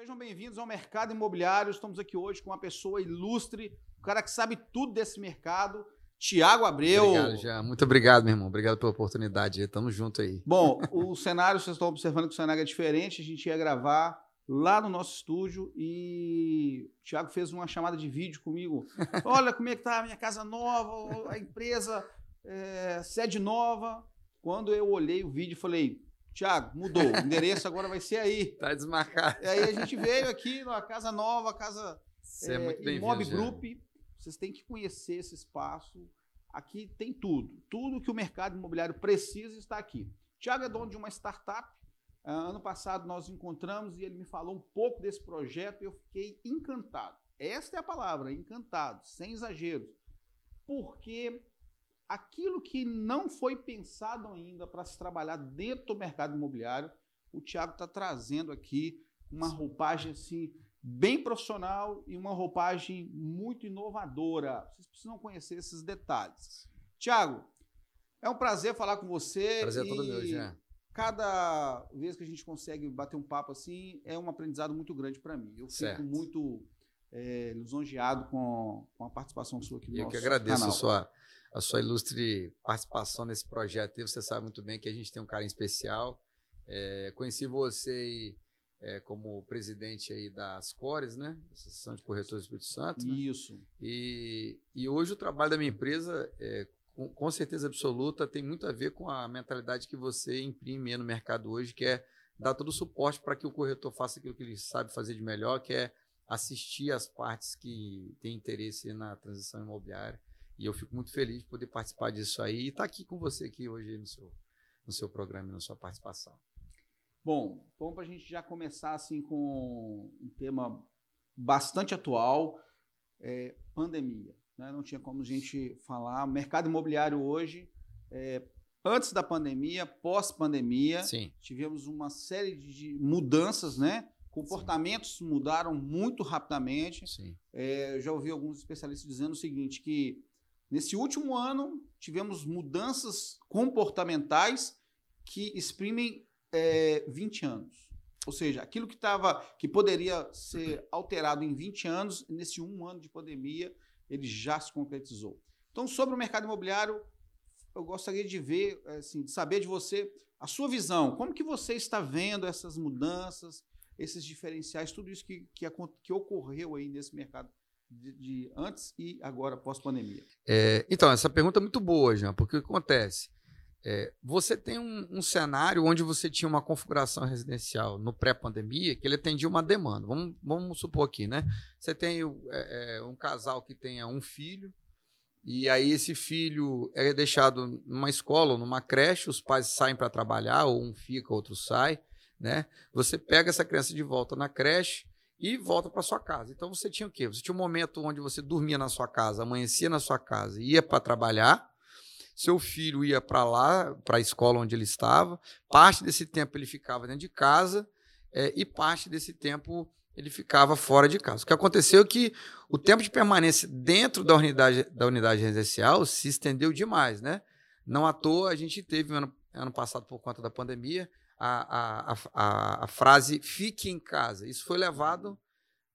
Sejam bem-vindos ao Mercado Imobiliário. Estamos aqui hoje com uma pessoa ilustre, um cara que sabe tudo desse mercado, Tiago Abreu. Obrigado, já. Muito obrigado, meu irmão. Obrigado pela oportunidade. Tamo junto aí. Bom, o cenário, vocês estão observando que o cenário é diferente. A gente ia gravar lá no nosso estúdio e o Thiago fez uma chamada de vídeo comigo. Olha como é que tá a minha casa nova, a empresa, é, sede nova. Quando eu olhei o vídeo, falei, Tiago, mudou. O endereço agora vai ser aí. Tá desmarcado. E aí a gente veio aqui numa casa nova, casa Você é, muito. Mob já. Group. Vocês têm que conhecer esse espaço. Aqui tem tudo. Tudo que o mercado imobiliário precisa está aqui. Tiago é dono de uma startup. Ah, ano passado nós encontramos e ele me falou um pouco desse projeto e eu fiquei encantado. Esta é a palavra, encantado, sem exageros. Porque aquilo que não foi pensado ainda para se trabalhar dentro do mercado imobiliário, o Tiago está trazendo aqui uma roupagem assim bem profissional e uma roupagem muito inovadora. Vocês precisam conhecer esses detalhes. Tiago, é um prazer falar com você. Prazer é todo meu, já. Cada vez que a gente consegue bater um papo assim, é um aprendizado muito grande para mim. Eu fico Certo. muito é, lisonjeado com, com a participação sua aqui no eu nosso que agradeço canal. a sua, a sua ilustre participação nesse projeto. E você sabe muito bem que a gente tem um carinho especial. É, conheci você é, como presidente aí das Cores, né? Associação de Corretores do Espírito Santo. né? Isso. E, e hoje o trabalho da minha empresa, é, com, com certeza absoluta, tem muito a ver com a mentalidade que você imprime no mercado hoje, que é dar todo o suporte para que o corretor faça aquilo que ele sabe fazer de melhor, que é assistir as partes que têm interesse na transição imobiliária. E eu fico muito feliz de poder participar disso aí e estar aqui com você aqui hoje no seu, no seu programa e na sua participação. Bom, vamos para a gente já começar assim com um tema bastante atual, é, pandemia. né? Não tinha como a gente falar. Mercado imobiliário hoje, é, antes da pandemia, pós-pandemia, Sim, tivemos uma série de mudanças, né? Comportamentos mudaram muito rapidamente. sim. É, eu já ouvi alguns especialistas dizendo o seguinte, que nesse último ano tivemos mudanças comportamentais que exprimem é, 20 anos. Ou seja, aquilo que estava, que poderia ser alterado em 20 anos, nesse um ano de pandemia, ele já se concretizou. Então, sobre o mercado imobiliário, eu gostaria de ver, assim, de saber de você a sua visão. Como que você está vendo essas mudanças, esses diferenciais, tudo isso que, que, que ocorreu aí nesse mercado de, de antes e agora pós-pandemia? É, então, essa pergunta é muito boa, Jean, porque o que acontece? É, você tem um, um cenário onde você tinha uma configuração residencial no pré-pandemia que ele atendia uma demanda. Vamos, vamos supor aqui, né? Você tem é, é, um casal que tenha um filho, e aí esse filho é deixado numa escola ou numa creche, os pais saem para trabalhar, ou um fica, outro sai, né? Você pega essa criança de volta na creche e volta para sua casa. Então você tinha o quê? Você tinha um momento onde você dormia na sua casa, amanhecia na sua casa, ia para trabalhar. Seu filho ia para lá, para a escola onde ele estava. Parte desse tempo ele ficava dentro de casa eh, e parte desse tempo ele ficava fora de casa. O que aconteceu é que o tempo de permanência dentro da unidade, da unidade residencial se estendeu demais, né? Não à toa a gente teve ano, ano passado, por conta da pandemia, a, a, a, a frase fique em casa. Isso foi levado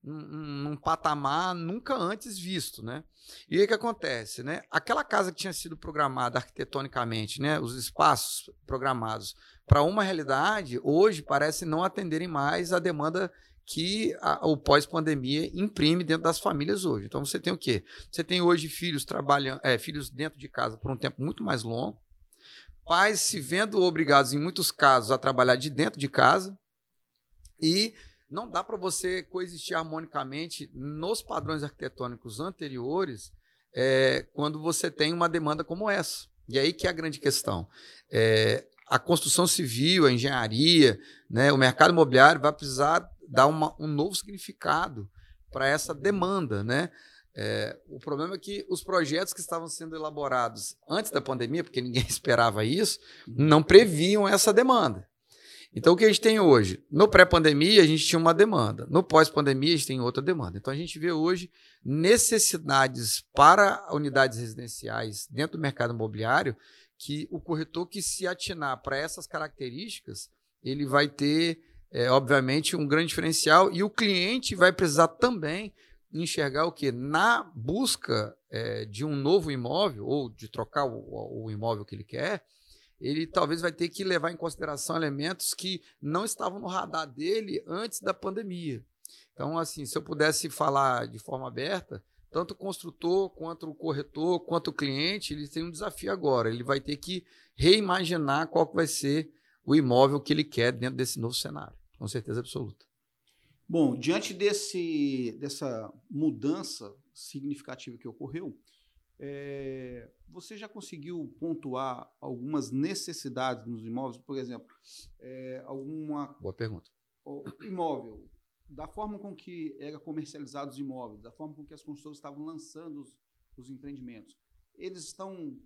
num, num patamar nunca antes visto, né? E o que acontece, né? Aquela casa que tinha sido programada arquitetonicamente, né? Os espaços programados para uma realidade, hoje parece não atenderem mais a demanda que a- o pós-pandemia imprime dentro das famílias hoje. Então você tem o quê? Você tem hoje filhos trabalhando, é, filhos dentro de casa por um tempo muito mais longo, pais se vendo obrigados, em muitos casos, a trabalhar de dentro de casa e não dá para você coexistir harmonicamente nos padrões arquitetônicos anteriores é, quando você tem uma demanda como essa. E aí que é a grande questão. É, a construção civil, a engenharia, né, o mercado imobiliário vai precisar dar uma- um novo significado para essa demanda, né? É, o problema é que os projetos que estavam sendo elaborados antes da pandemia, porque ninguém esperava isso, não previam essa demanda. Então, o que a gente tem hoje? No pré-pandemia, a gente tinha uma demanda. No pós-pandemia, a gente tem outra demanda. Então, a gente vê hoje necessidades para unidades residenciais dentro do mercado imobiliário que o corretor que se atinar para essas características, ele vai ter é, obviamente, um grande diferencial e o cliente vai precisar também enxergar o que? Na busca é, de um novo imóvel ou de trocar o, o imóvel que ele quer, ele talvez vai ter que levar em consideração elementos que não estavam no radar dele antes da pandemia. Então, assim, se eu pudesse falar de forma aberta, tanto o construtor, quanto o corretor, quanto o cliente, ele tem um desafio agora. Ele vai ter que reimaginar qual que vai ser o imóvel que ele quer dentro desse novo cenário, com certeza absoluta. Bom, diante desse, dessa mudança significativa que ocorreu, é, você já conseguiu pontuar algumas necessidades nos imóveis? Por exemplo, é, alguma. Boa pergunta. Imóvel, da forma com que era comercializados os imóveis, da forma com que as construtoras estavam lançando os, os empreendimentos, eles estão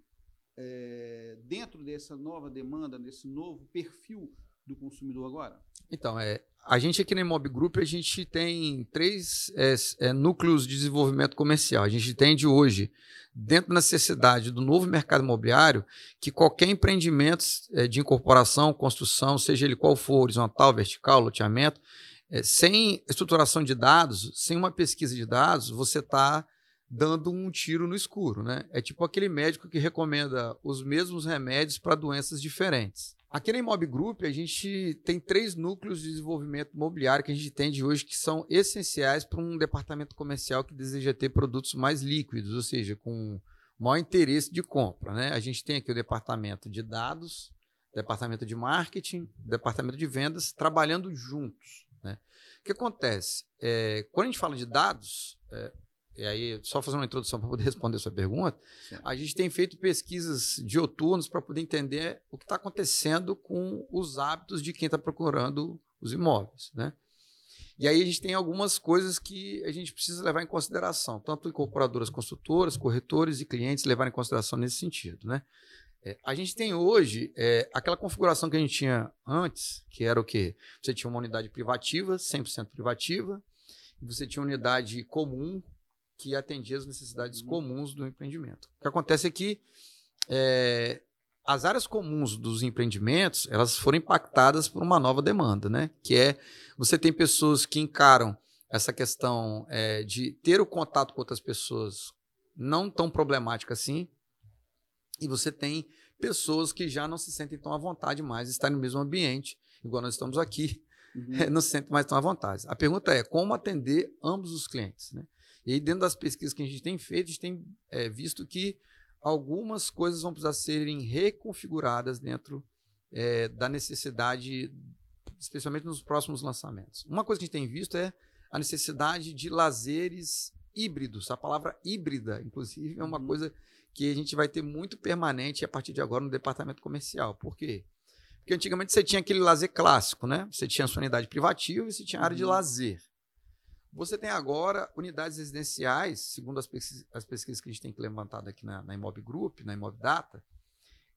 é, dentro dessa nova demanda, desse novo perfil do consumidor agora? Então, é, a gente aqui na Imob Group, a gente tem três é, é, núcleos de desenvolvimento comercial. A gente tem de hoje, dentro da necessidade do novo mercado imobiliário, que qualquer empreendimento é, de incorporação, construção, seja ele qual for, horizontal, vertical, loteamento, é, sem estruturação de dados, sem uma pesquisa de dados, você está dando um tiro no escuro. Né? É tipo aquele médico que recomenda os mesmos remédios para doenças diferentes. Aqui na Imob Group, a gente tem três núcleos de desenvolvimento imobiliário que a gente tem de hoje que são essenciais para um departamento comercial que deseja ter produtos mais líquidos, ou seja, com maior interesse de compra. Né? A gente tem aqui o departamento de dados, departamento de marketing, departamento de vendas, trabalhando juntos. Né? O que acontece? É, quando a gente fala de dados, é, e aí, só fazer uma introdução para poder responder a sua pergunta, a gente tem feito pesquisas dioturnas para poder entender o que está acontecendo com os hábitos de quem está procurando os imóveis. Né? E aí a gente tem algumas coisas que a gente precisa levar em consideração, tanto incorporadoras construtoras, corretores e clientes levarem em consideração nesse sentido. Né? É, a gente tem hoje é, aquela configuração que a gente tinha antes, que era o quê? Você tinha uma unidade privativa, 100% privativa, você tinha uma unidade comum, que atendia as necessidades uhum. comuns do empreendimento. O que acontece é que é, as áreas comuns dos empreendimentos elas foram impactadas por uma nova demanda, né? Que é você tem pessoas que encaram essa questão é, de ter o contato com outras pessoas não tão problemática assim, e você tem pessoas que já não se sentem tão à vontade mais de estar no mesmo ambiente, igual nós estamos aqui, uhum. não se sentem mais tão à vontade. A pergunta é como atender ambos os clientes, né? E aí, dentro das pesquisas que a gente tem feito, a gente tem é, visto que algumas coisas vão precisar serem reconfiguradas dentro é, da necessidade, especialmente nos próximos lançamentos. Uma coisa que a gente tem visto é a necessidade de lazeres híbridos. A palavra híbrida, inclusive, é uma uhum. coisa que a gente vai ter muito permanente a partir de agora no departamento comercial. Por quê? Porque antigamente você tinha aquele lazer clássico, né? Você tinha a sua unidade privativa e você tinha área de uhum. lazer. Você tem agora unidades residenciais, segundo as pesquisas, as pesquisas que a gente tem levantado aqui na, na Imob Group, na Imob Data,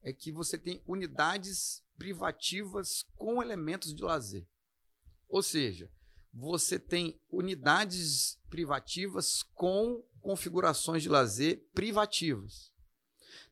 é que você tem unidades privativas com elementos de lazer. Ou seja, você tem unidades privativas com configurações de lazer privativas.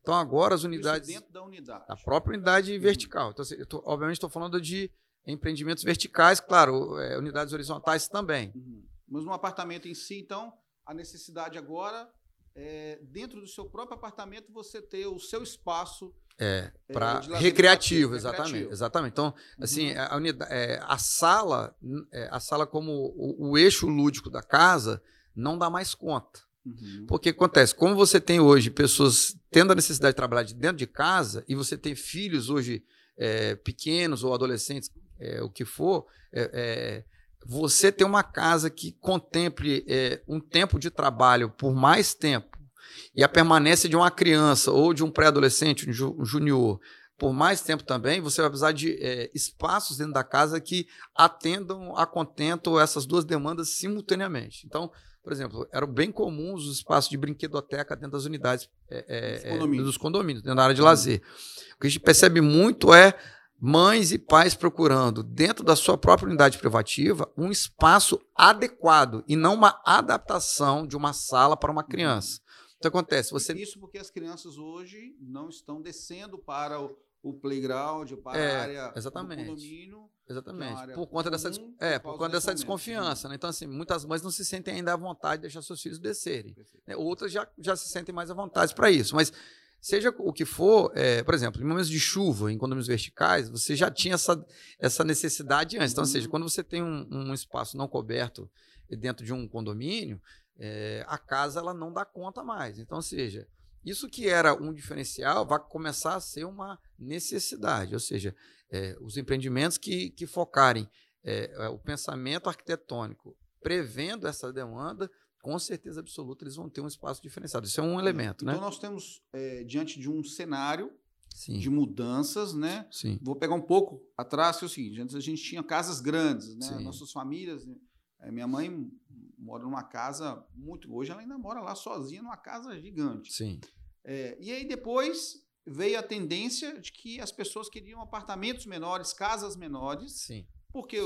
Então agora as unidades Isso dentro da unidade, a própria unidade uhum. vertical. Então, assim, eu tô, obviamente estou falando de empreendimentos verticais, claro, é, unidades horizontais também. Uhum. Mas no apartamento em si, então, a necessidade agora é, dentro do seu próprio apartamento, você ter o seu espaço. É, para é, recreativo, exatamente. Recreativo. Exatamente. Então, assim, uhum. a, unidade, é, a sala, é, a sala como o, o, eixo lúdico da casa, não dá mais conta. Uhum. Porque acontece, como você tem hoje pessoas tendo a necessidade de trabalhar de dentro de casa, e você tem filhos hoje é, pequenos ou adolescentes, é, o que for, é, você ter uma casa que contemple é, um tempo de trabalho por mais tempo e a permanência de uma criança ou de um pré-adolescente, um junior, por mais tempo também, você vai precisar de é, espaços dentro da casa que atendam a contento essas duas demandas simultaneamente. Então, por exemplo, eram bem comuns os espaços de brinquedoteca dentro das unidades é, é, é condomínios. dos condomínios, dentro da área de lazer. O que a gente percebe muito é mães e pais procurando, dentro da sua própria unidade privativa, um espaço adequado e não uma adaptação de uma sala para uma criança. Então acontece, você isso porque as crianças hoje não estão descendo para o, o playground para É, a área exatamente. do condomínio. Exatamente. área Por conta dessa, comum, é, por por conta dessa desconfiança, né? Então, assim, muitas mães não se sentem ainda à vontade de deixar seus filhos descerem. Né? Outras já, já se sentem mais à vontade para isso. Mas seja o que for, é, por exemplo, em momentos de chuva, em condomínios verticais, você já tinha essa, essa necessidade antes. Então, ou seja, Uhum. quando você tem um, um espaço não coberto dentro de um condomínio, é, a casa ela não dá conta mais. Então, ou seja, isso que era um diferencial vai começar a ser uma necessidade. Ou seja, é, os empreendimentos que, que focarem é, é, o pensamento arquitetônico prevendo essa demanda, com certeza absoluta eles vão ter um espaço diferenciado. Isso é um elemento, Então né? nós temos é, diante de um cenário Sim, de mudanças, né? sim, Vou pegar um pouco atrás, que é o seguinte: antes a gente tinha casas grandes, né? Sim. Nossas famílias. né? Eh, minha mãe mora numa casa muito. Hoje ela ainda mora lá sozinha, numa casa gigante. sim, É, e aí depois veio a tendência de que as pessoas queriam apartamentos menores, casas menores, sim, porque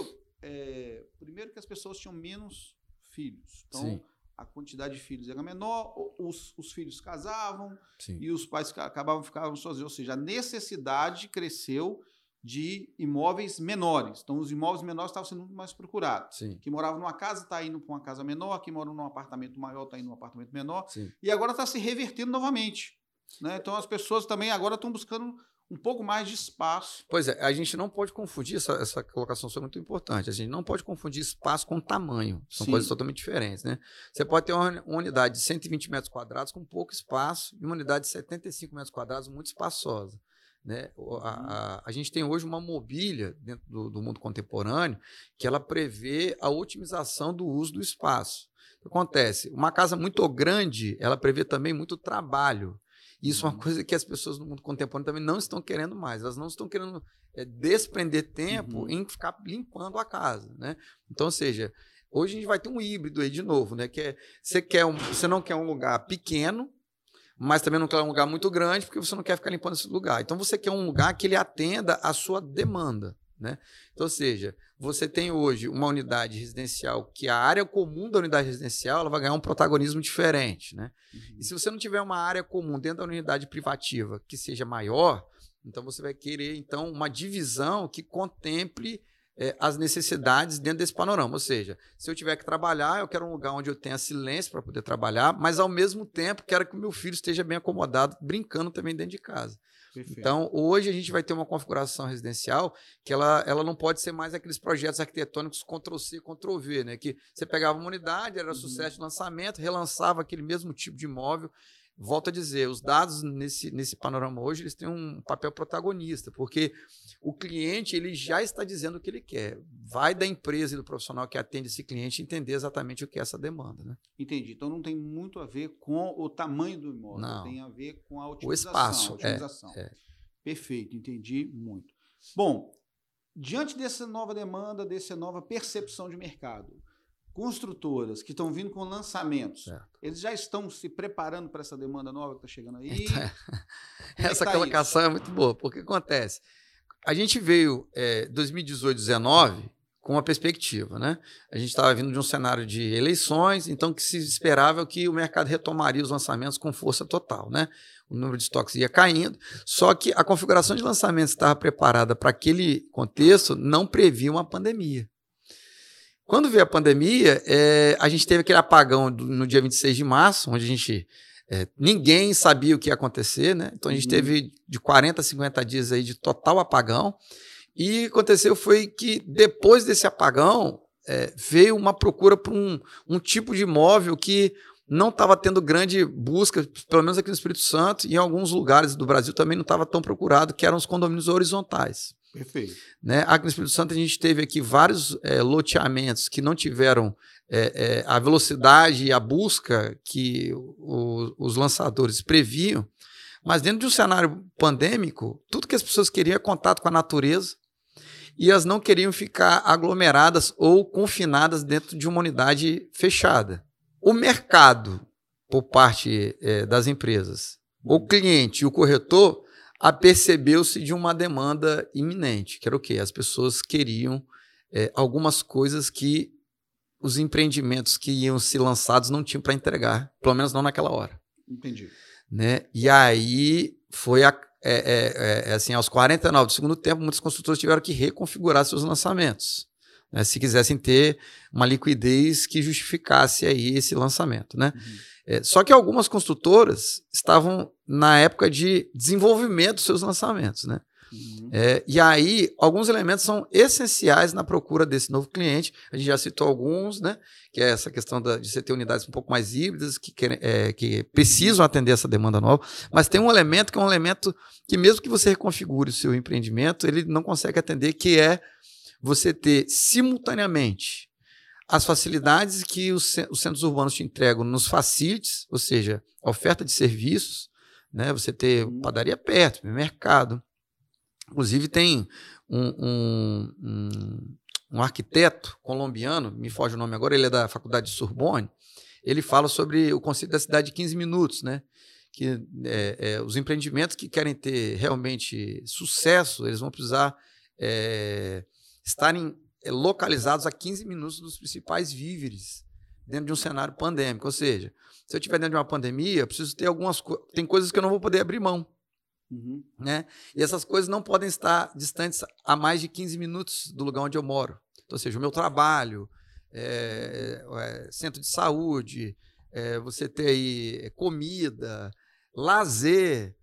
é, primeiro que as pessoas tinham menos filhos. Então sim, a quantidade de filhos era menor, os, os filhos casavam, sim. e os pais acabavam ficando sozinhos. Ou seja, a necessidade cresceu de imóveis menores. Então, os imóveis menores estavam sendo muito mais procurados. Sim, Quem morava numa casa está indo para uma casa menor, quem mora num apartamento maior está indo num apartamento menor. sim. E agora está se revertendo novamente. Né? Então, as pessoas também agora estão buscando um pouco mais de espaço. Pois é, a gente não pode confundir, essa, essa colocação sua é muito importante, a gente não pode confundir espaço com tamanho, são Sim. coisas totalmente diferentes, né? Você pode ter uma, uni- uma unidade de 120 metros quadrados com pouco espaço e uma unidade de 75 metros quadrados muito espaçosa. Né? A, a- a gente tem hoje uma mobília dentro do, do mundo contemporâneo que ela prevê a otimização do uso do espaço. O que acontece? Uma casa muito grande, ela prevê também muito trabalho. Isso é uma Uhum. coisa que as pessoas no mundo contemporâneo também não estão querendo mais. Elas não estão querendo é, desprender tempo Uhum. em ficar limpando a casa, né? Então, ou seja, hoje a gente vai ter um híbrido aí de novo, né? Que é, você, quer um, você não quer um lugar pequeno, mas também não quer um lugar muito grande, porque você não quer ficar limpando esse lugar. Então, você quer um lugar que ele atenda à sua demanda, né? Então, ou seja, você tem hoje uma unidade residencial que a área comum da unidade residencial ela vai ganhar um protagonismo diferente, né? E se você não tiver uma área comum dentro da unidade privativa que seja maior, então você vai querer então uma divisão que contemple eh, as necessidades dentro desse panorama. Ou seja, se eu tiver que trabalhar, eu quero um lugar onde eu tenha silêncio para poder trabalhar, mas ao mesmo tempo quero que o meu filho esteja bem acomodado, brincando também dentro de casa. Perfeito. Então, hoje a gente vai ter uma configuração residencial que ela, ela não pode ser mais aqueles projetos arquitetônicos Ctrl-C, Ctrl-V, né? Que você pegava uma unidade, era Uhum. sucesso de lançamento, relançava aquele mesmo tipo de imóvel. Volto a dizer, os dados nesse, nesse panorama hoje, eles têm um papel protagonista, porque o cliente ele já está dizendo o que ele quer. Vai da empresa e do profissional que atende esse cliente entender exatamente o que é essa demanda, né? Entendi. Então não tem muito a ver com o tamanho do imóvel, Não. tem a ver com a otimização. espaço, a otimização. é. Perfeito, entendi muito. Bom, diante dessa nova demanda, dessa nova percepção de mercado, construtoras que estão vindo com lançamentos, Certo. eles já estão se preparando para essa demanda nova que está chegando aí? Então, é Essa tá colocação é muito boa, porque acontece. A gente veio é, 2018, 19 com uma perspectiva, né? A gente estava vindo de um cenário de eleições, então que se esperava que o mercado retomaria os lançamentos com força total, né? O número de estoques ia caindo, só que a configuração de lançamentos que estava preparada para aquele contexto não previa uma pandemia. Quando veio a pandemia, é, a gente teve aquele apagão do- no dia 26 de março, onde a gente é, ninguém sabia o que ia acontecer, né? Então a gente Uhum. teve de 40 a 50 dias aí de total apagão. E o que aconteceu foi que depois desse apagão é, veio uma procura por um, um tipo de imóvel que não estava tendo grande busca, pelo menos aqui no Espírito Santo, e em alguns lugares do Brasil também não estava tão procurado, que eram os condomínios horizontais. Perfeito. Né? Aqui no Espírito Santo a gente teve aqui vários é, loteamentos que não tiveram é, é, a velocidade e a busca que o- os lançadores previam, mas dentro de um cenário pandêmico, tudo que as pessoas queriam é contato com a natureza e elas não queriam ficar aglomeradas ou confinadas dentro de uma unidade fechada. O mercado, por parte é, das empresas, o cliente e o corretor apercebeu-se de uma demanda iminente, que era o quê? As pessoas queriam é, algumas coisas que os empreendimentos que iam ser lançados não tinham para entregar, pelo menos não naquela hora. Entendi. Né? E aí foi a, é, é, é, assim, aos 49 do segundo tempo, muitos construtores tiveram que reconfigurar seus lançamentos, né, se quisessem ter uma liquidez que justificasse aí esse lançamento, né? Uhum. É, só que algumas construtoras estavam na época de desenvolvimento dos seus lançamentos, né? Uhum. É, e aí, alguns elementos são essenciais na procura desse novo cliente. A gente já citou alguns, né? Que é essa questão da, de você ter unidades um pouco mais híbridas, que, é, que precisam atender essa demanda nova. Mas tem um elemento que é um elemento que, mesmo que você reconfigure o seu empreendimento, ele não consegue atender, que é você ter simultaneamente as facilidades que os, os centros urbanos te entregam nos facilities, ou seja, a oferta de serviços, né? Você ter uhum. padaria perto, mercado, Inclusive, tem um, um, um, um, arquiteto colombiano, me foge o nome agora, ele é da Faculdade de Sorbonne, ele fala sobre o conceito da cidade de 15 minutos, né? Que é, é, os empreendimentos que querem ter realmente sucesso, eles vão precisar é, estarem é, localizados a 15 minutos dos principais víveres dentro de um cenário pandêmico. Ou seja, se eu estiver dentro de uma pandemia, eu preciso ter algumas coisas. Tem coisas que eu não vou poder abrir mão. Uhum. Né? E essas coisas não podem estar distantes a mais de 15 minutos do lugar onde eu moro. Então, ou seja, o meu trabalho, é, é, centro de saúde, é, você ter aí comida, lazer,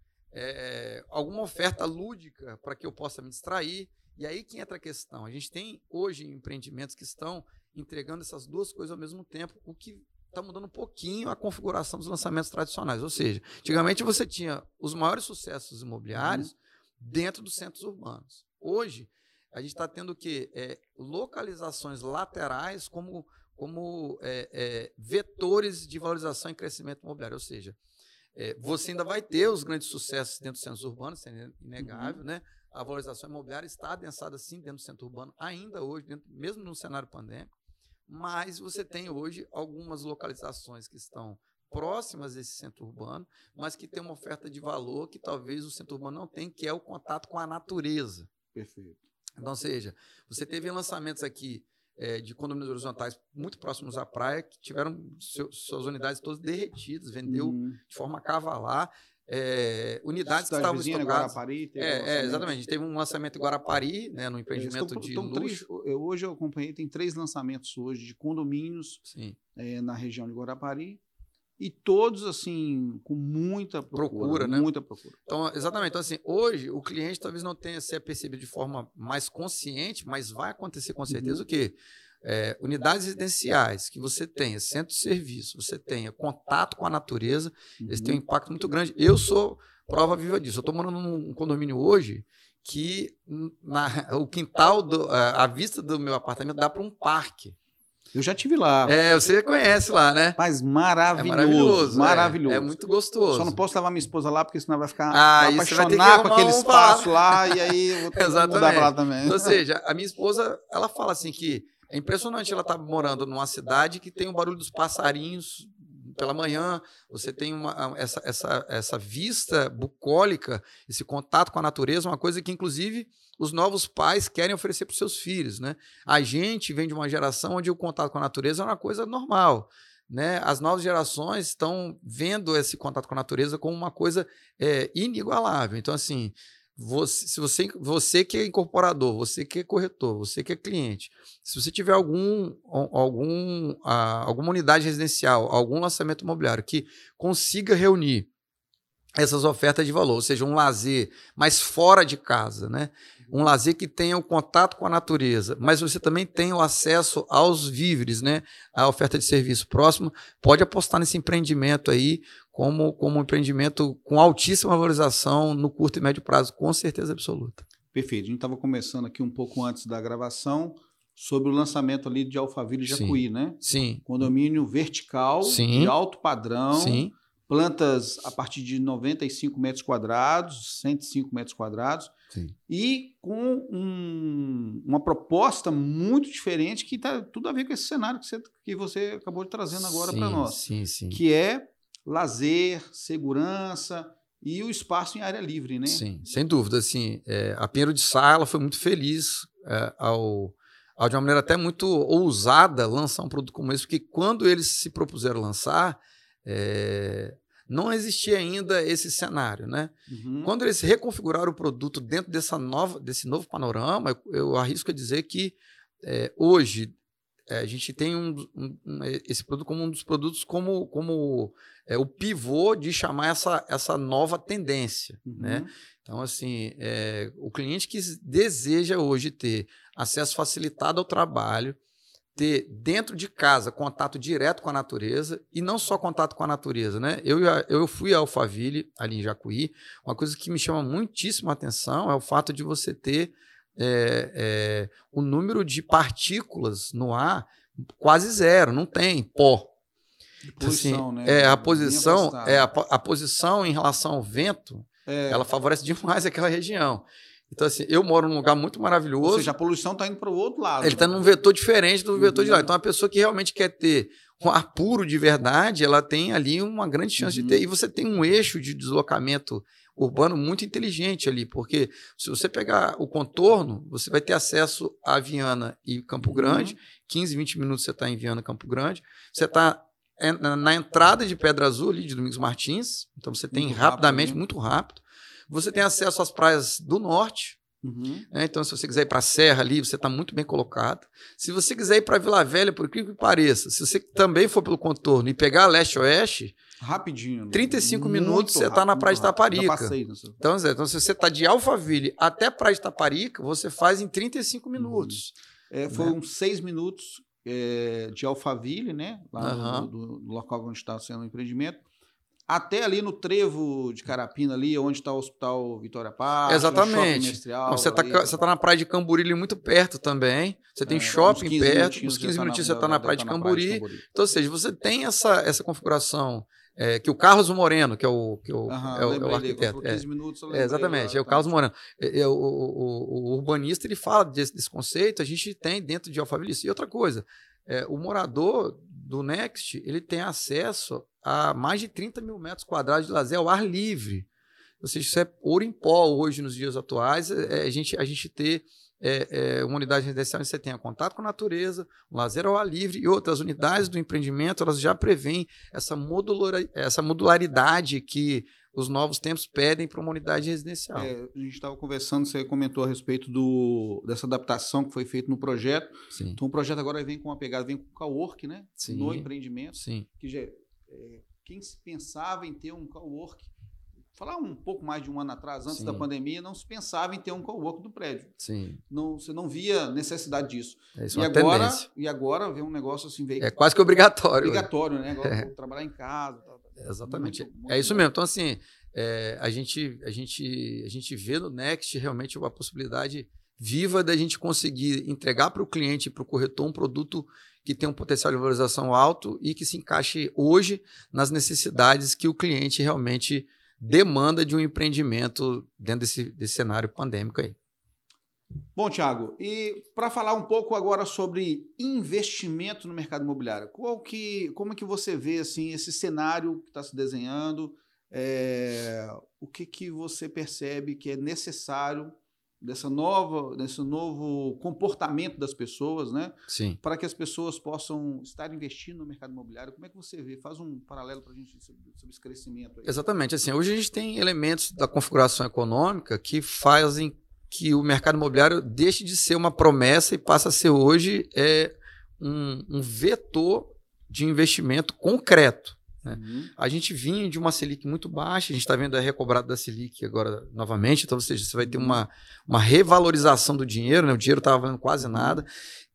alguma oferta lúdica para que eu possa me distrair. E aí que entra a questão. A gente tem hoje empreendimentos que estão entregando essas duas coisas ao mesmo tempo, o que está mudando um pouquinho a configuração dos lançamentos tradicionais. Ou seja, antigamente você tinha os maiores sucessos imobiliários uhum. dentro dos centros urbanos. Hoje, a gente está tendo o quê? É, localizações laterais como, como é, é, vetores de valorização e crescimento imobiliário. Ou seja, é, você ainda vai ter os grandes sucessos dentro dos centros urbanos, isso é inegável, uhum. né? A valorização imobiliária está adensada sim dentro do centro urbano, ainda hoje, dentro, mesmo no cenário pandêmico mas você tem hoje algumas localizações que estão próximas desse centro urbano, mas que tem uma oferta de valor que talvez o centro urbano não tem, que é o contato com a natureza. Perfeito. Então, seja, você teve lançamentos aqui é, de condomínios horizontais muito próximos à praia, que tiveram seu, suas unidades todas derretidas, vendeu uhum. de forma cavalar é, unidades que estavam vizinha, estocadas. Guarapari, é, é, exatamente. A gente teve um lançamento em Guarapari, né, no empreendimento de luxo. Três, eu, hoje eu acompanhei, tem três lançamentos hoje de condomínios é, na região de Guarapari. E todos, assim, com muita procura. procura né? Muita procura. Então, exatamente. Então, assim, hoje o cliente talvez não tenha se percebido de forma mais consciente, mas vai acontecer com certeza uhum. o quê? É, unidades residenciais que você tenha, centro de serviço, você tenha contato com a natureza, uhum. eles têm um impacto muito grande. Eu sou prova viva disso. Eu estou morando num condomínio hoje que na, o quintal, do, a, a vista do meu apartamento dá para um parque. Eu já tive lá. É, você conhece lá, né? Mas maravilhoso. É maravilhoso. Maravilhoso. É, é, muito gostoso. Só não posso levar minha esposa lá, porque senão vai ficar ah, vai apaixonar com aquele espaço lá, e aí eu vou ter que mudar pra lá também. Ou seja, a minha esposa, ela fala assim que é impressionante ela estar tá morando numa cidade que tem o barulho dos passarinhos pela manhã, você tem uma, essa, essa, essa vista bucólica, esse contato com a natureza, uma coisa que, inclusive, os novos pais querem oferecer para os seus filhos. Né? A gente vem de uma geração onde o contato com a natureza é uma coisa normal. Né? As novas gerações estão vendo esse contato com a natureza como uma coisa é, inigualável. Então, assim, você, se você, você que é incorporador, você que é corretor, você que é cliente, se você tiver algum, algum, uh, alguma unidade residencial, algum lançamento imobiliário que consiga reunir essas ofertas de valor, ou seja, um lazer mais fora de casa, né? Um lazer que tenha o contato com a natureza, mas você também tem o acesso aos víveres, né? A oferta de serviço próximo, pode apostar nesse empreendimento aí como, como um empreendimento com altíssima valorização no curto e médio prazo, com certeza absoluta. Perfeito. A gente estava conversando aqui um pouco antes da gravação sobre o lançamento ali de Alphaville Jacuí, Sim. né? Sim. Condomínio vertical, Sim. de alto padrão. Sim. Plantas a partir de 95 metros quadrados, 105 metros quadrados. Sim. E com um, uma proposta muito diferente que está tudo a ver com esse cenário que você, que você acabou de trazendo agora para nós. Sim, sim. Que é lazer, segurança e o espaço em área livre, né? Sim, sem dúvida. Assim, é, a Pinheiro de Sá ela foi muito feliz é, ao, ao, de uma maneira até muito ousada, lançar um produto como esse, porque quando eles se propuseram lançar, é, não existia ainda esse cenário, né? Uhum. Quando eles reconfiguraram o produto dentro dessa nova, desse novo panorama, eu, eu arrisco a dizer que é, hoje a gente tem um, um, um, esse produto como um dos produtos como, como é, o pivô de chamar essa, essa nova tendência, né? uhum. né? Então, assim, é, o cliente que deseja hoje ter acesso facilitado ao trabalho, ter dentro de casa contato direto com a natureza e não só contato com a natureza, né? Eu, eu fui a Alphaville, ali em Jacuí, uma coisa que me chama muitíssima atenção é o fato de você ter é, é, o número de partículas no ar quase zero, não tem pó. Então, assim, né? É a posição, é a, a, posição em relação ao vento, é. ela favorece demais aquela região. Então, assim, eu moro num lugar muito maravilhoso. Ou seja, a poluição está indo para o outro lado. Ele está num vetor diferente do vetor uhum. de lá. Uhum. Então, a pessoa que realmente quer ter um ar puro de verdade, ela tem ali uma grande chance uhum. de ter. E você tem um eixo de deslocamento urbano muito inteligente ali, porque se você pegar o contorno, você vai ter acesso a Viana e Campo uhum. Grande. Uhum. 15, 20 minutos você está em Viana, Campo Grande. Você está na entrada de Pedra Azul, ali de Domingos Martins. Então, você tem muito rapidamente, rápido, né? muito rápido. Você tem acesso às praias do norte. Uhum. Né? Então, se você quiser ir para a Serra ali, você está muito bem colocado. Se você quiser ir para Vila Velha, por incrível que pareça, se você também for pelo contorno e pegar leste-oeste, rapidinho. 35 né? minutos você está na Praia de Taparica. Passei, então, então, se você está de Alphaville até Praia de Taparica, você faz em 35 uhum. minutos. Uhum. É, foram né? seis minutos é, de Alphaville, né? Lá uhum. no, do, local onde está sendo o empreendimento até ali no trevo de Carapina, ali onde está o Hospital Vitória Paz. Exatamente. você está tá na praia de Camburi, muito perto também. Você tem é, shopping uns perto, uns 15 minutinhos você está na, praia, de Camburi. Então, ou seja, você tem essa, essa configuração. É, que o Carlos Moreno, que é o, que é o, Aham, é, o, é o arquiteto. Dele, 15 minutos, é, exatamente, é o Carlos Moreno. É, é, o, o, o, urbanista ele fala desse, desse, conceito, a gente tem dentro de Alphaville. E outra coisa, é, o morador do Next ele tem acesso a mais de 30 mil metros quadrados de lazer ao ar livre. Ou seja, isso é ouro em pó hoje, nos dias atuais, é, é a, gente, a gente ter é, é, uma unidade residencial onde você tenha contato com a natureza, um lazer ao ar livre e outras unidades do empreendimento, elas já prevêem essa, modular, essa modularidade que os novos tempos pedem para uma unidade residencial. É, a gente estava conversando, você comentou a respeito do, dessa adaptação que foi feita no projeto. Sim. Então o projeto agora vem com uma pegada, vem com o cowork, né? Sim. No empreendimento. Sim. Que já, é, quem se pensava em ter um cowork, falar um pouco mais de um ano atrás, antes Sim. da pandemia, não se pensava em ter um cowork do prédio. Sim. Não, você não via necessidade disso. É isso e, agora, e agora vê um negócio assim... Veio, é quase que obrigatório. Obrigatório, né? Agora é. trabalhar em casa. Tal, Exatamente. Muito, muito é isso mesmo. Então, assim, é, a, gente, a, gente, a gente vê no Next realmente uma possibilidade viva da gente conseguir entregar para o cliente e para o corretor um produto que tem um potencial de valorização alto e que se encaixe hoje nas necessidades que o cliente realmente demanda de um empreendimento dentro desse, desse cenário pandêmico aí. Bom, Thiago, e para falar um pouco agora sobre investimento no mercado imobiliário, qual que, como é que você vê assim esse cenário que está se desenhando? É, o que, que você percebe que é necessário dessa nova, desse novo comportamento das pessoas, né? Sim. Para que as pessoas possam estar investindo no mercado imobiliário. Como é que você vê? Faz um paralelo para a gente sobre, sobre, esse crescimento. Aí. Exatamente. Assim, hoje a gente tem elementos da configuração econômica que fazem que o mercado imobiliário deixe de ser uma promessa e passe a ser hoje é, um, um vetor de investimento concreto. Né? Uhum. A gente vinha de uma Selic muito baixa, a gente está vendo a recobrada da Selic agora novamente, então ou seja, você vai ter uhum. uma, uma revalorização do dinheiro, né? o dinheiro estava valendo quase uhum. nada,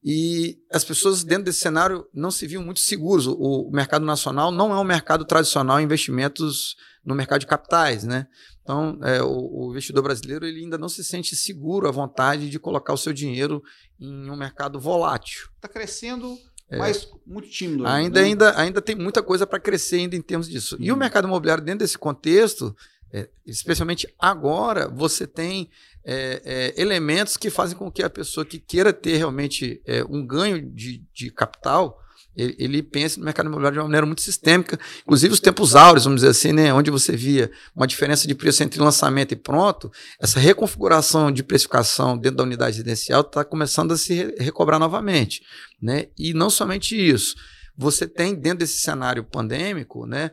e as pessoas dentro desse cenário não se viam muito seguros. O, o mercado nacional não é um mercado tradicional em investimentos no mercado de capitais, né? Então, é, o, o, investidor brasileiro ele ainda não se sente seguro à vontade de colocar o seu dinheiro em um mercado volátil. Está crescendo é. mas muito tímido. Ainda, né? ainda, ainda tem muita coisa para crescer ainda em termos disso. Hum. E o uhum. mercado imobiliário, dentro desse contexto, é, especialmente agora, você tem é, é, elementos que fazem com que a pessoa que queira ter realmente é, um ganho de, de capital ele, ele, pensa no mercado imobiliário de uma maneira muito sistêmica, inclusive os tempos áureos, vamos dizer assim, né, onde você via uma diferença de preço entre lançamento e pronto, essa reconfiguração de precificação dentro da unidade residencial está começando a se recobrar novamente. Né? E não somente isso, você tem dentro desse cenário pandêmico, né,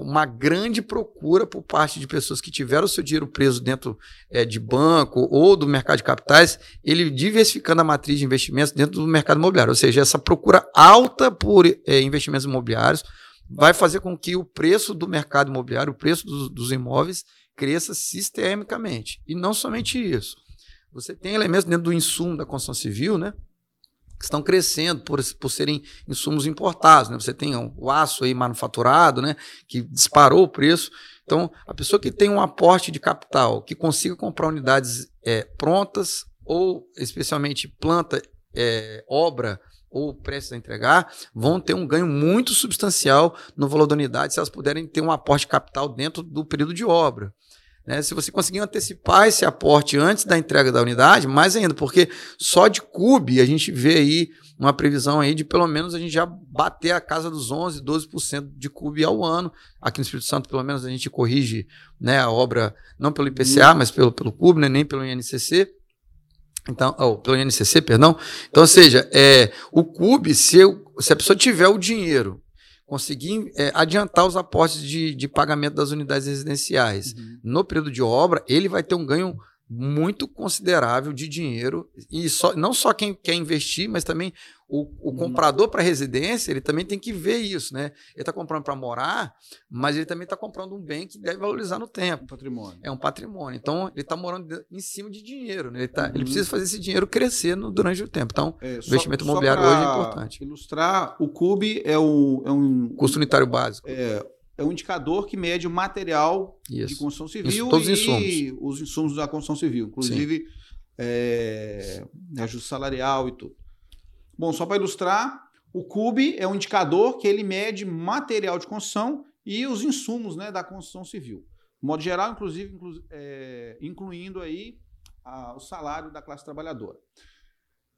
uma grande procura por parte de pessoas que tiveram seu dinheiro preso dentro é, de banco ou do mercado de capitais, ele diversificando a matriz de investimentos dentro do mercado imobiliário. Ou seja, essa procura alta por é, investimentos imobiliários vai fazer com que o preço do mercado imobiliário, o preço dos, dos imóveis, cresça sistemicamente. E não somente isso. Você tem elementos dentro do insumo da construção civil, né? Estão crescendo por, por serem insumos importados. Né? Você tem o aço aí manufaturado, né? que disparou o preço. Então, a pessoa que tem um aporte de capital, que consiga comprar unidades é, prontas, ou especialmente planta, é, obra ou prestes a entregar, vão ter um ganho muito substancial no valor da unidade se elas puderem ter um aporte de capital dentro do período de obra. Né? Se você conseguir antecipar esse aporte antes da entrega da unidade, mais ainda, porque só de CUB a gente vê aí uma previsão aí de pelo menos a gente já bater a casa dos 11, 12% de CUB ao ano. Aqui no Espírito Santo, pelo menos, a gente corrige né, a obra não pelo IPCA, uhum. mas pelo, pelo CUB, né, nem pelo INCC. Então, oh, pelo INCC, perdão. Então, ou seja, é, o CUB, se, eu, se a pessoa tiver o dinheiro conseguir é, adiantar os aportes de, de pagamento das unidades residenciais uhum. no período de obra, ele vai ter um ganho muito considerável de dinheiro e só, não só quem quer investir, mas também o, o uhum. comprador para residência, ele também tem que ver isso, né? Ele está comprando para morar, mas ele também está comprando um bem que deve valorizar no tempo. Um patrimônio. É um patrimônio. Então, ele está morando em cima de dinheiro, né? Ele, tá, uhum. ele precisa fazer esse dinheiro crescer no, durante o tempo. Então, é, o investimento imobiliário hoje é importante. ilustrar, o CUB é, o, é um... Custo unitário básico. É, é um indicador que mede o material Isso. de construção civil Isso, e os insumos. os insumos da construção civil, inclusive é, ajuste salarial e tudo. Bom, só para ilustrar, o CUB é um indicador que ele mede material de construção e os insumos né, da construção civil. De modo geral, inclusive inclu, é, incluindo aí a, o salário da classe trabalhadora.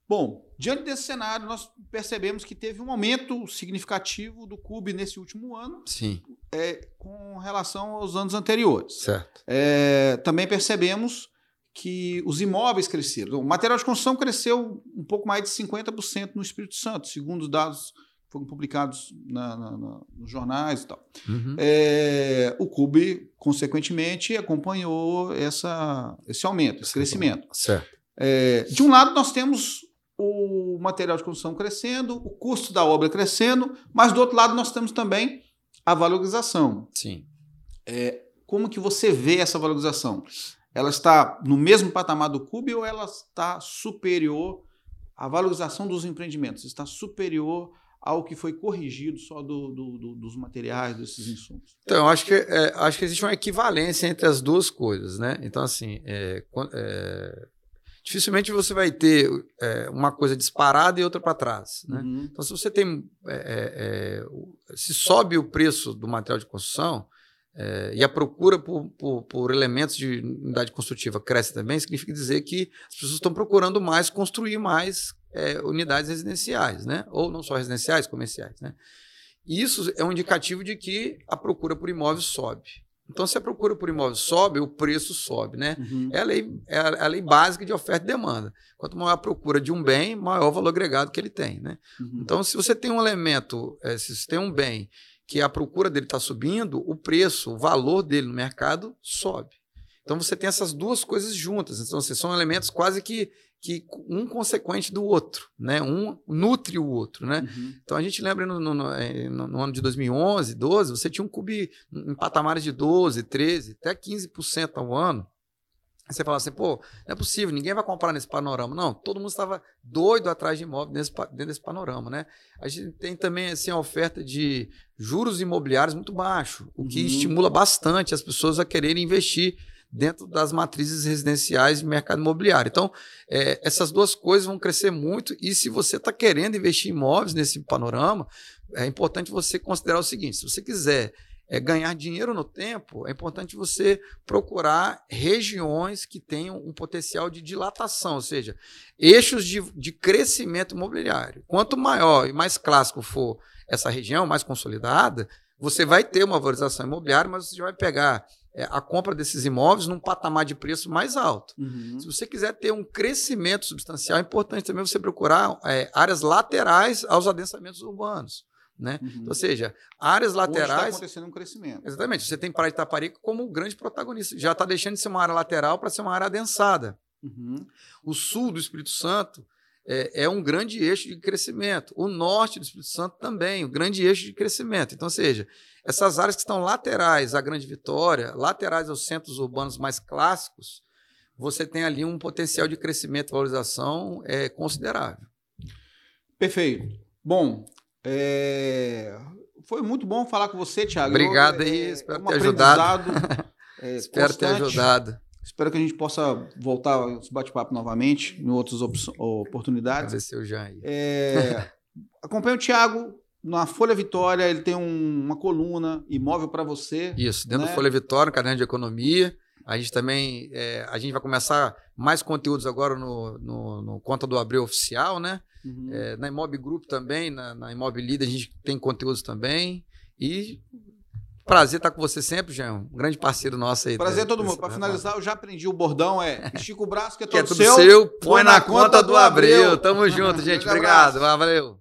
Bom, diante desse cenário, nós percebemos que teve um aumento significativo do CUB nesse último ano, Sim. É, com relação aos anos anteriores. Certo. É, também percebemos que os imóveis cresceram. O material de construção cresceu um pouco mais de 50% no Espírito Santo, segundo os dados que foram publicados na, na, na, nos jornais e tal. Uhum. É, o CUB, consequentemente, acompanhou essa, esse aumento, esse crescimento. Certo. É, de um lado, nós temos o material de construção crescendo, o custo da obra crescendo, mas do outro lado nós temos também a valorização. Sim. É, como que você vê essa valorização? Ela está no mesmo patamar do CUB ou ela está superior à valorização dos empreendimentos? Está superior ao que foi corrigido só do, do, do, dos materiais, desses insumos? Então, eu acho que, é, acho que existe uma equivalência entre as duas coisas, né? Então, assim, é, é, dificilmente você vai ter é, uma coisa disparada e outra para trás. Né? Uhum. Então, se você tem. É, é, é, se sobe o preço do material de construção é, e a procura por, por, por, elementos de unidade construtiva cresce também, significa dizer que as pessoas estão procurando mais construir mais é, unidades residenciais, né? ou não só residenciais, comerciais. Né? E isso é um indicativo de que a procura por imóveis sobe. Então, se a procura por imóvel sobe, o preço sobe, né? Uhum. É, a lei, é a lei básica de oferta e demanda. Quanto maior a procura de um bem, maior o valor agregado que ele tem, né? Uhum. Então, se você tem um elemento, é, se você tem um bem que a procura dele está subindo, o preço, o valor dele no mercado sobe. Então, você tem essas duas coisas juntas. Então, assim, são elementos quase que que um consequente do outro, né? Um nutre o outro, né? Uhum. Então a gente lembra no, no, no, é, no, ano de 2011, 12, você tinha um cubi em patamares de 12, 13, até 15% ao ano. Aí você fala assim, pô, não é possível, ninguém vai comprar nesse panorama. Não, todo mundo estava doido atrás de imóvel nesse, dentro desse panorama, né? A gente tem também assim, a oferta de juros imobiliários muito baixo, o que uhum. estimula bastante as pessoas a quererem investir dentro das matrizes residenciais de mercado imobiliário. Então, é, essas duas coisas vão crescer muito e se você está querendo investir em imóveis nesse panorama, é importante você considerar o seguinte: se você quiser é, ganhar dinheiro no tempo, é importante você procurar regiões que tenham um potencial de dilatação, ou seja, eixos de, de crescimento imobiliário. Quanto maior e mais clássico for essa região, mais consolidada, você vai ter uma valorização imobiliária, mas você vai pegar a compra desses imóveis num patamar de preço mais alto. Uhum. Se você quiser ter um crescimento substancial, é importante também você procurar é, áreas laterais aos adensamentos urbanos. Né? Uhum. Ou seja, áreas tá laterais. Está acontecendo um crescimento. Exatamente. Você tem Praia de Itaparica como grande protagonista. Já está deixando de ser uma área lateral para ser uma área adensada. Uhum. O sul do Espírito Santo é, é, um grande eixo de crescimento. O norte do Espírito Santo também, um grande eixo de crescimento. Então, ou seja, essas áreas que estão laterais à Grande Vitória, laterais aos centros urbanos mais clássicos, você tem ali um potencial de crescimento e valorização é, considerável. Perfeito. Bom, é... foi muito bom falar com você, Thiago. Obrigado aí, é, espero ter ajudado. É, espero ter ajudado. Espero que a gente possa voltar esse bate-papo novamente em outras oportunidades. Agradecer o Jair. É, acompanhe o Thiago na Folha Vitória, ele tem um, uma coluna imóvel para você. Isso, dentro né? do Folha Vitória, no caderno de economia. A gente também é, a gente vai começar mais conteúdos agora no, no, no Conta do Abril Oficial, né? Uhum. É, na Imob Group também, na, na Imob Líder, a gente tem conteúdos também. E Prazer estar com você sempre, Jean. Um grande parceiro nosso aí. Prazer todo mundo. Para finalizar, eu já aprendi o bordão, é estica o braço que é todo, que é tudo seu, seu, põe na, na conta, conta do, Abril. Abril. Tamo junto, gente. Obrigado. Valeu.